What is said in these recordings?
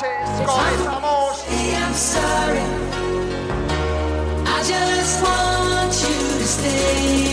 I'm sorry. I just want you to stay.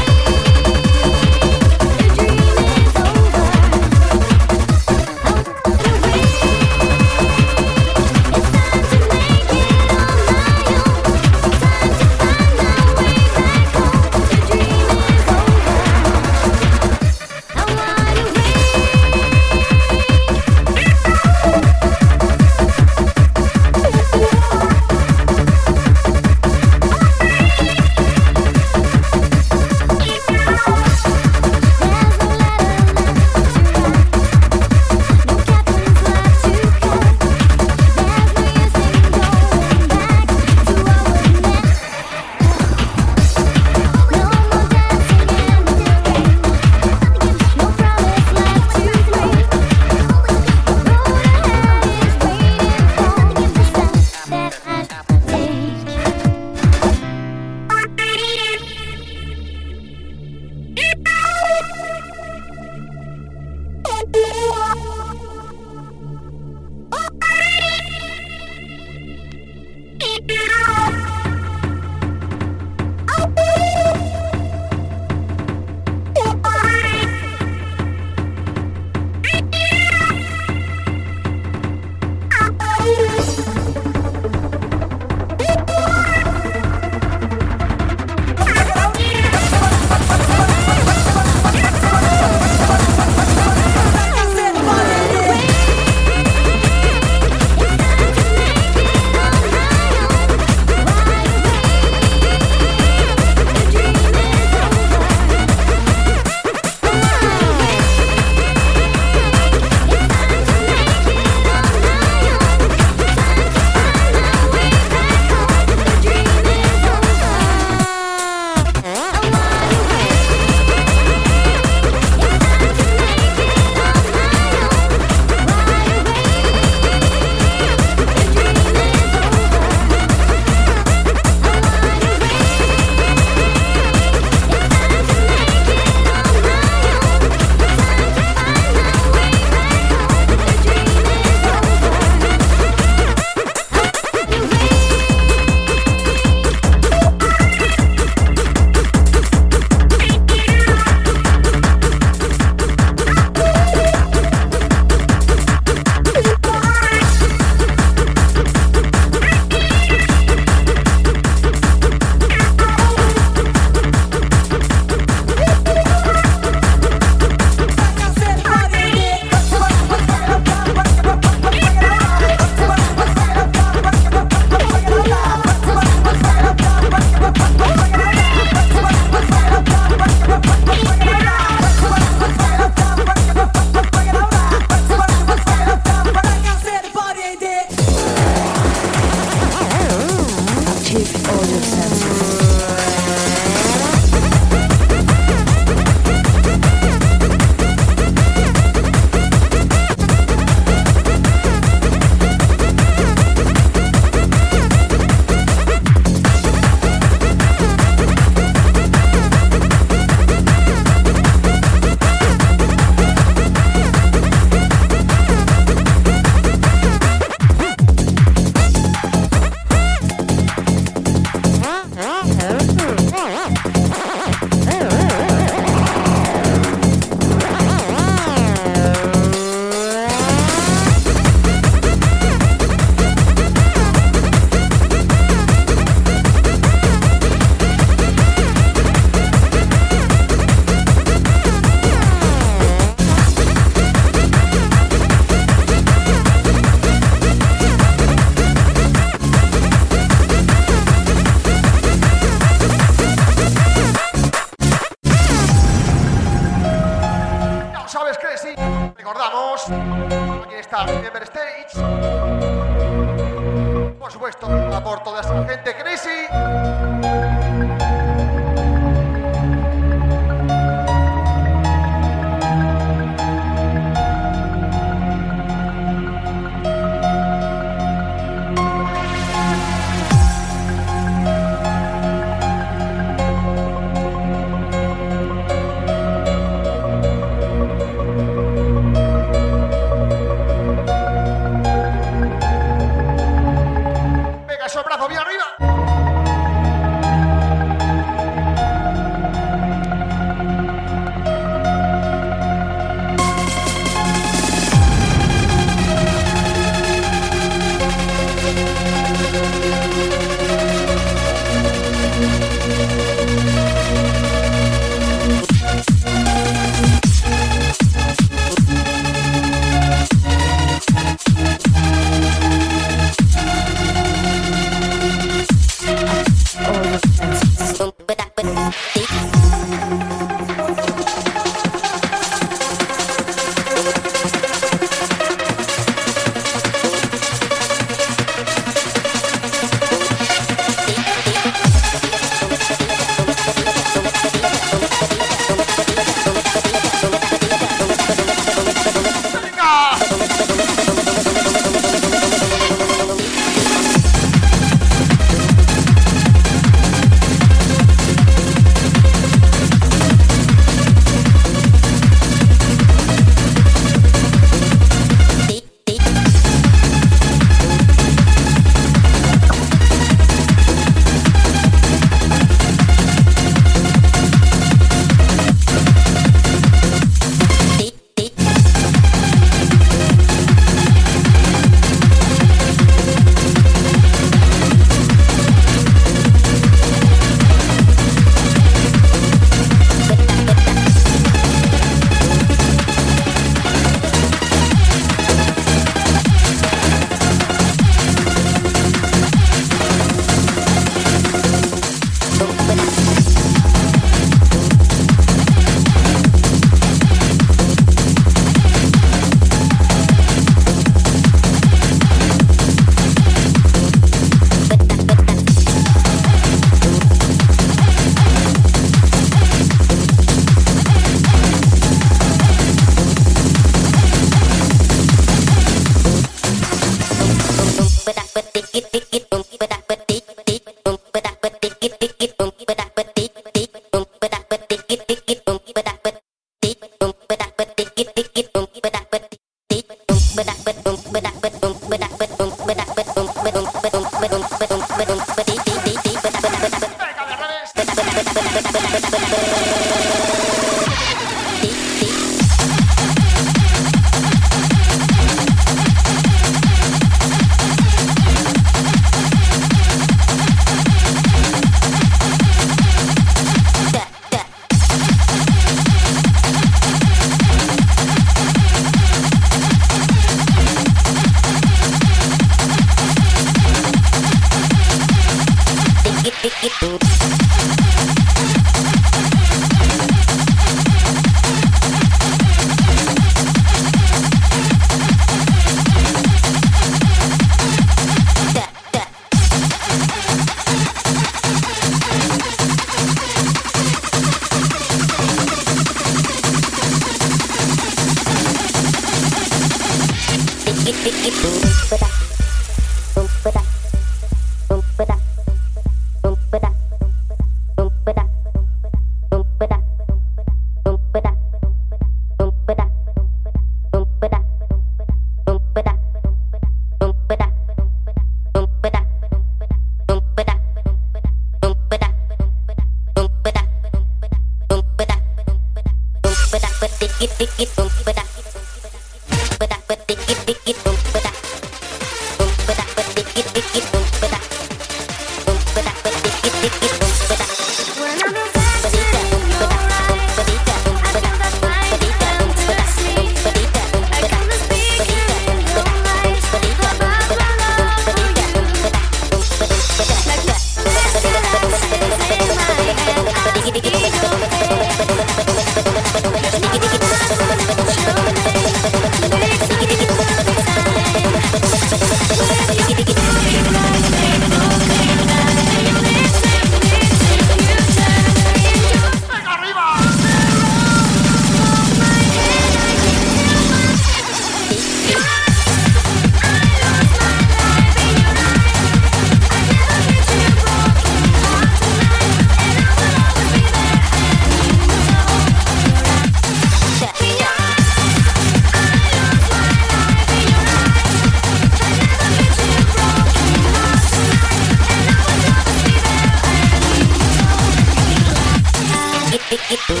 Hip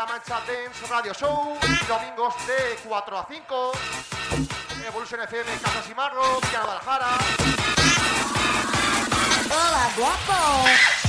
La Mancha Dance Radio Show, domingos de 4 a 5, Evolution FM Casa Simarro, Villa Guadalajara. ¡Hola, guapo!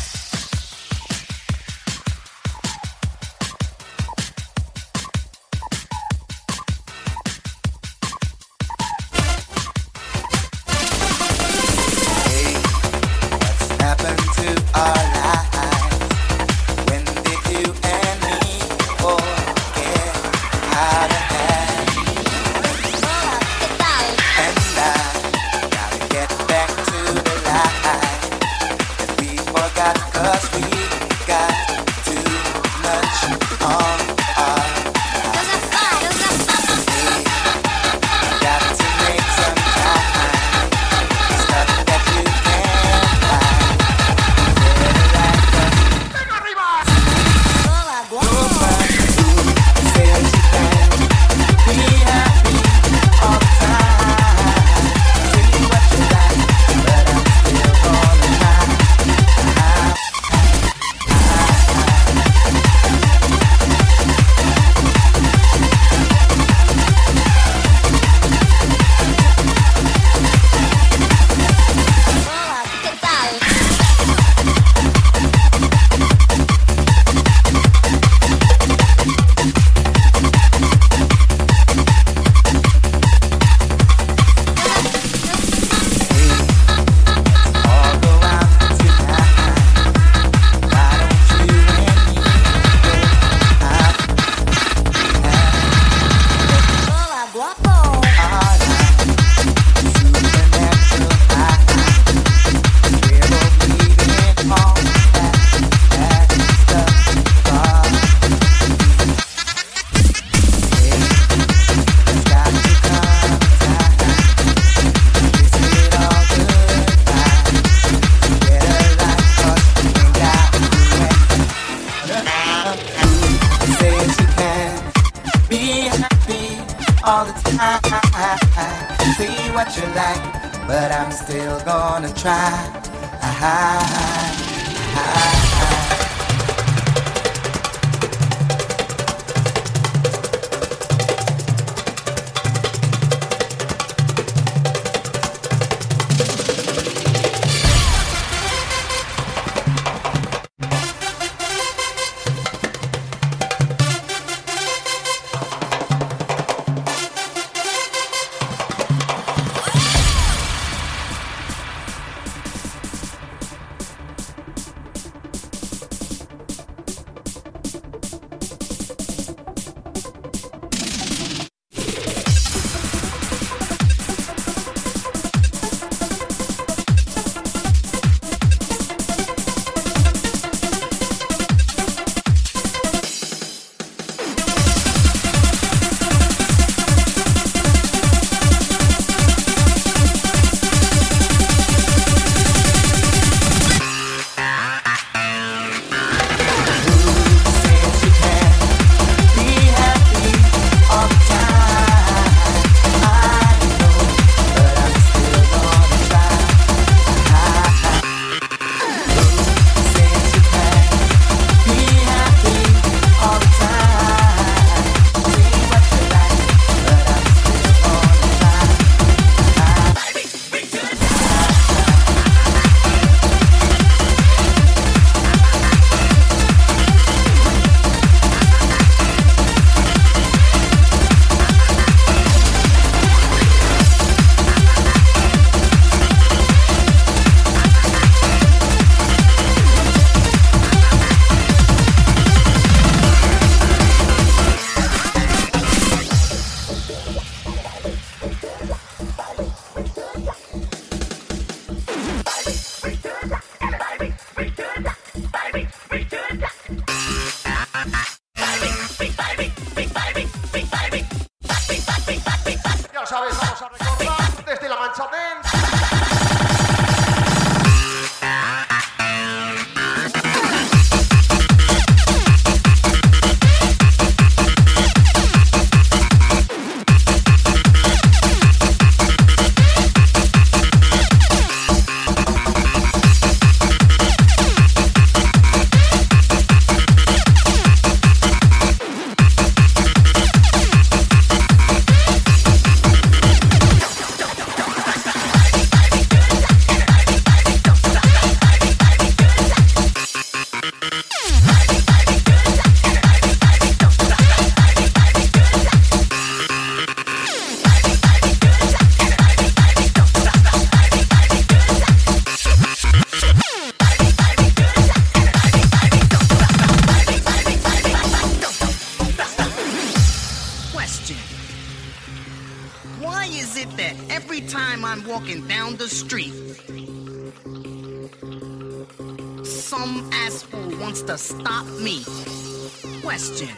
question.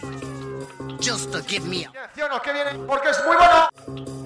Just to give me a... O ¿Qué viene? Porque es muy bueno.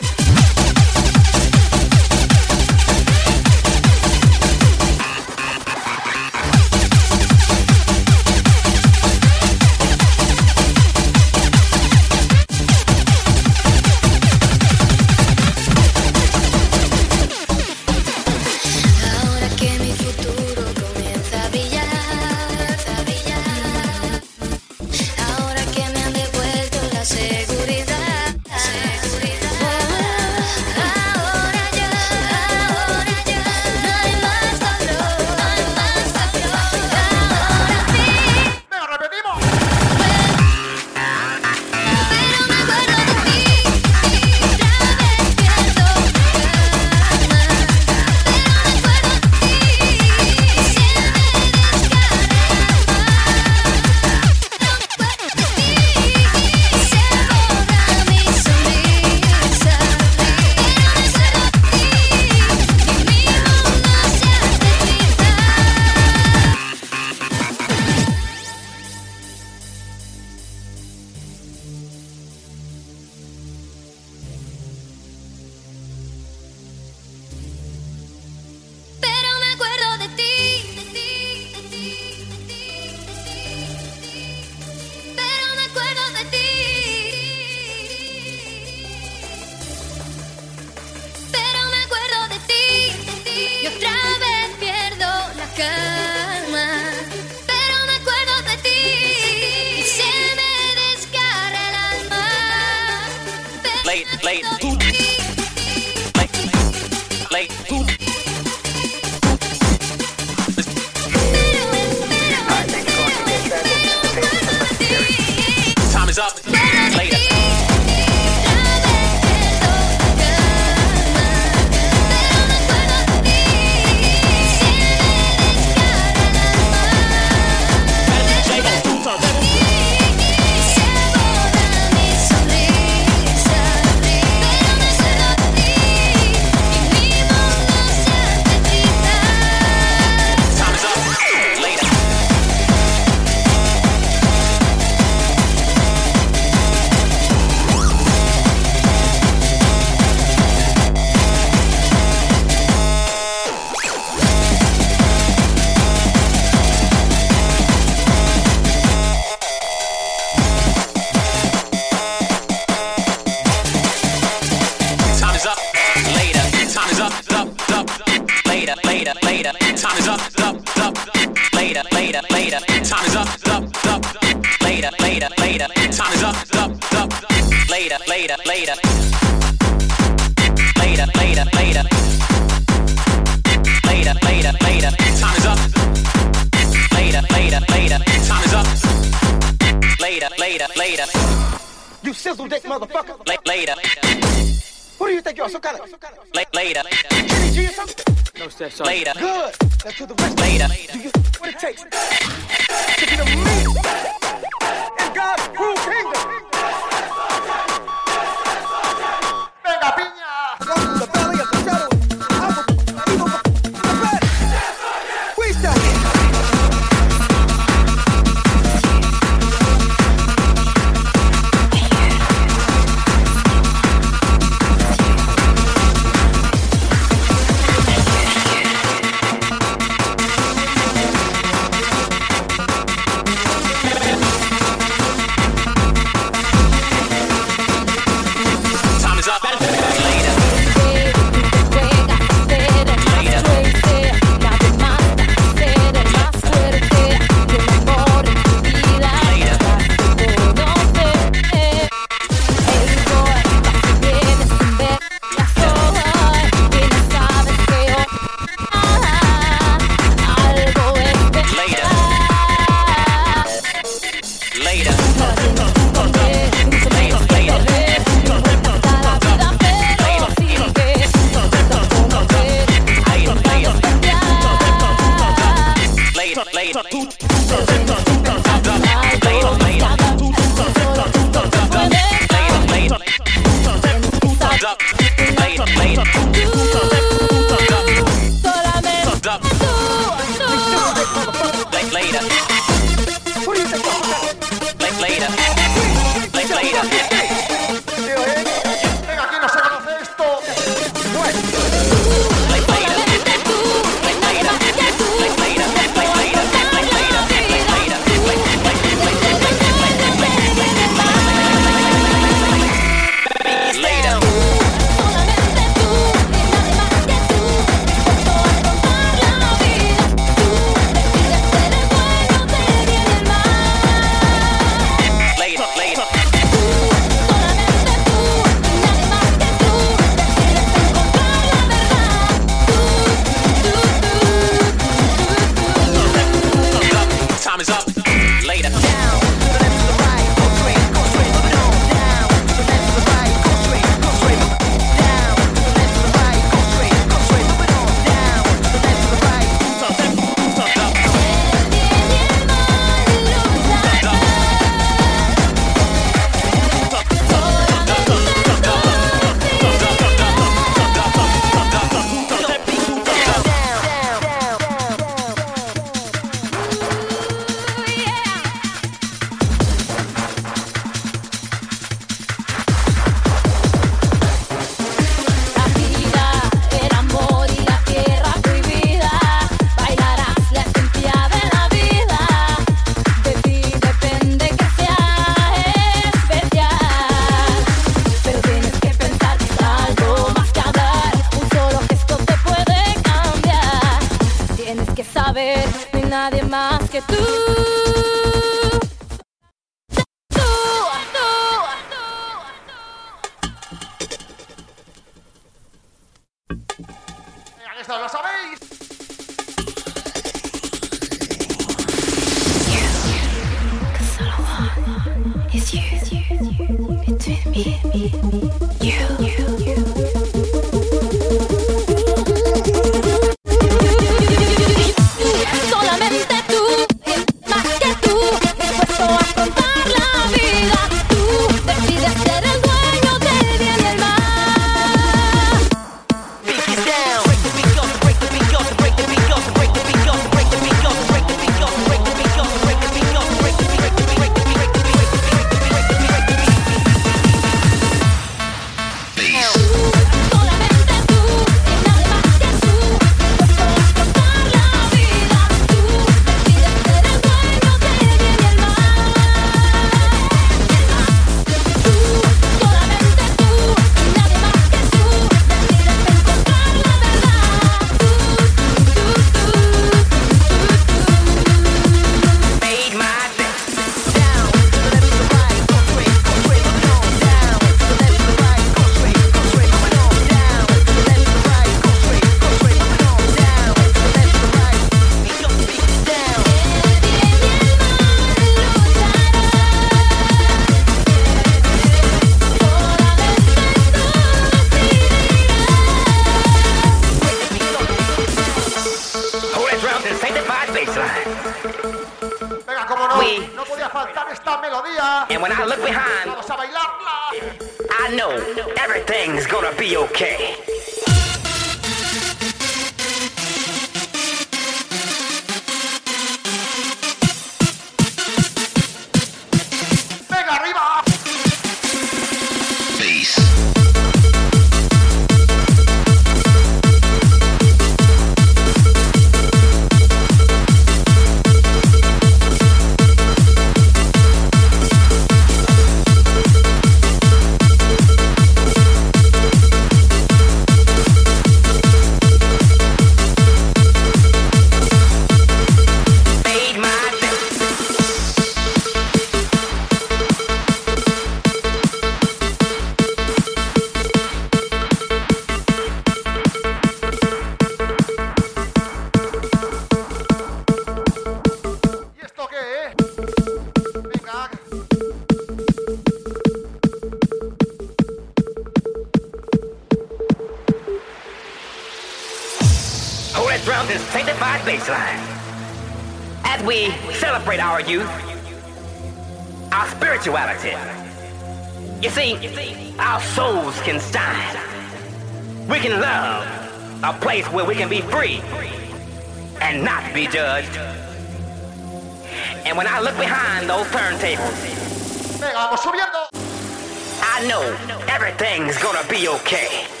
Know everything's gonna be okay.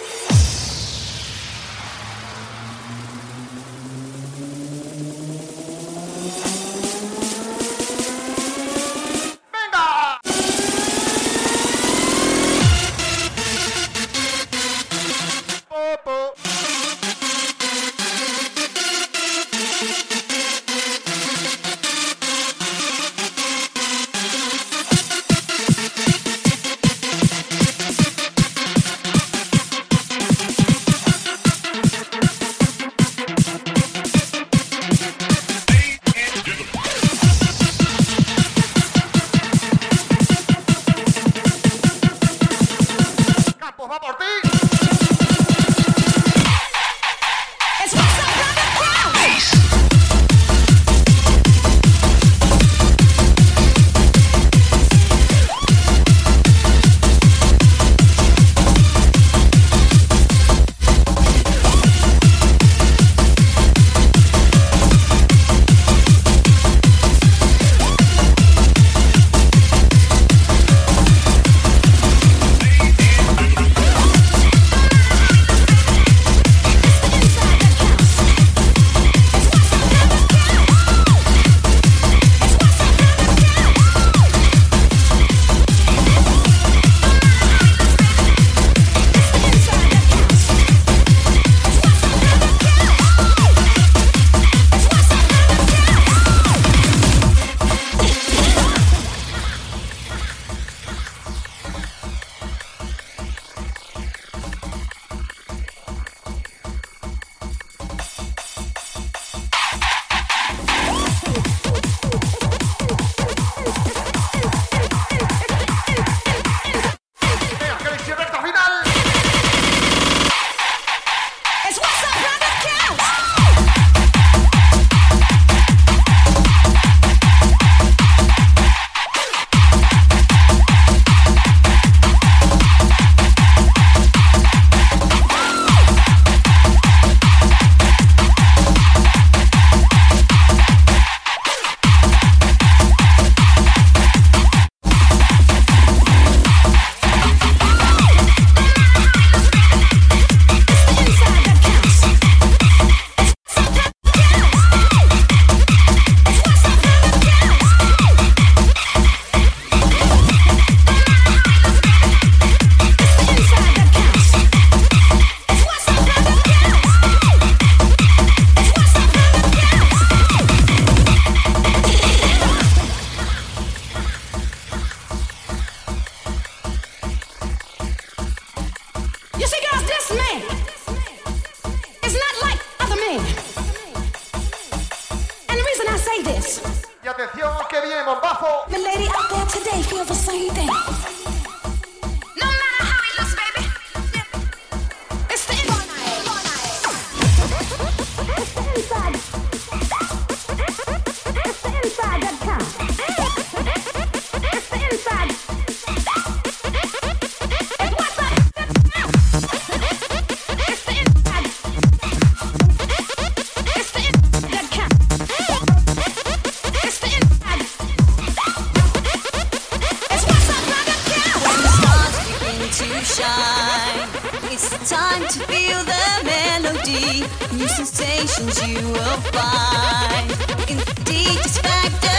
Feel the melody, new sensations you will find. In the factor.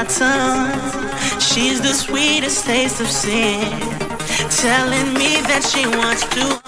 my tongue. She's the sweetest taste of sin, telling me that she wants to.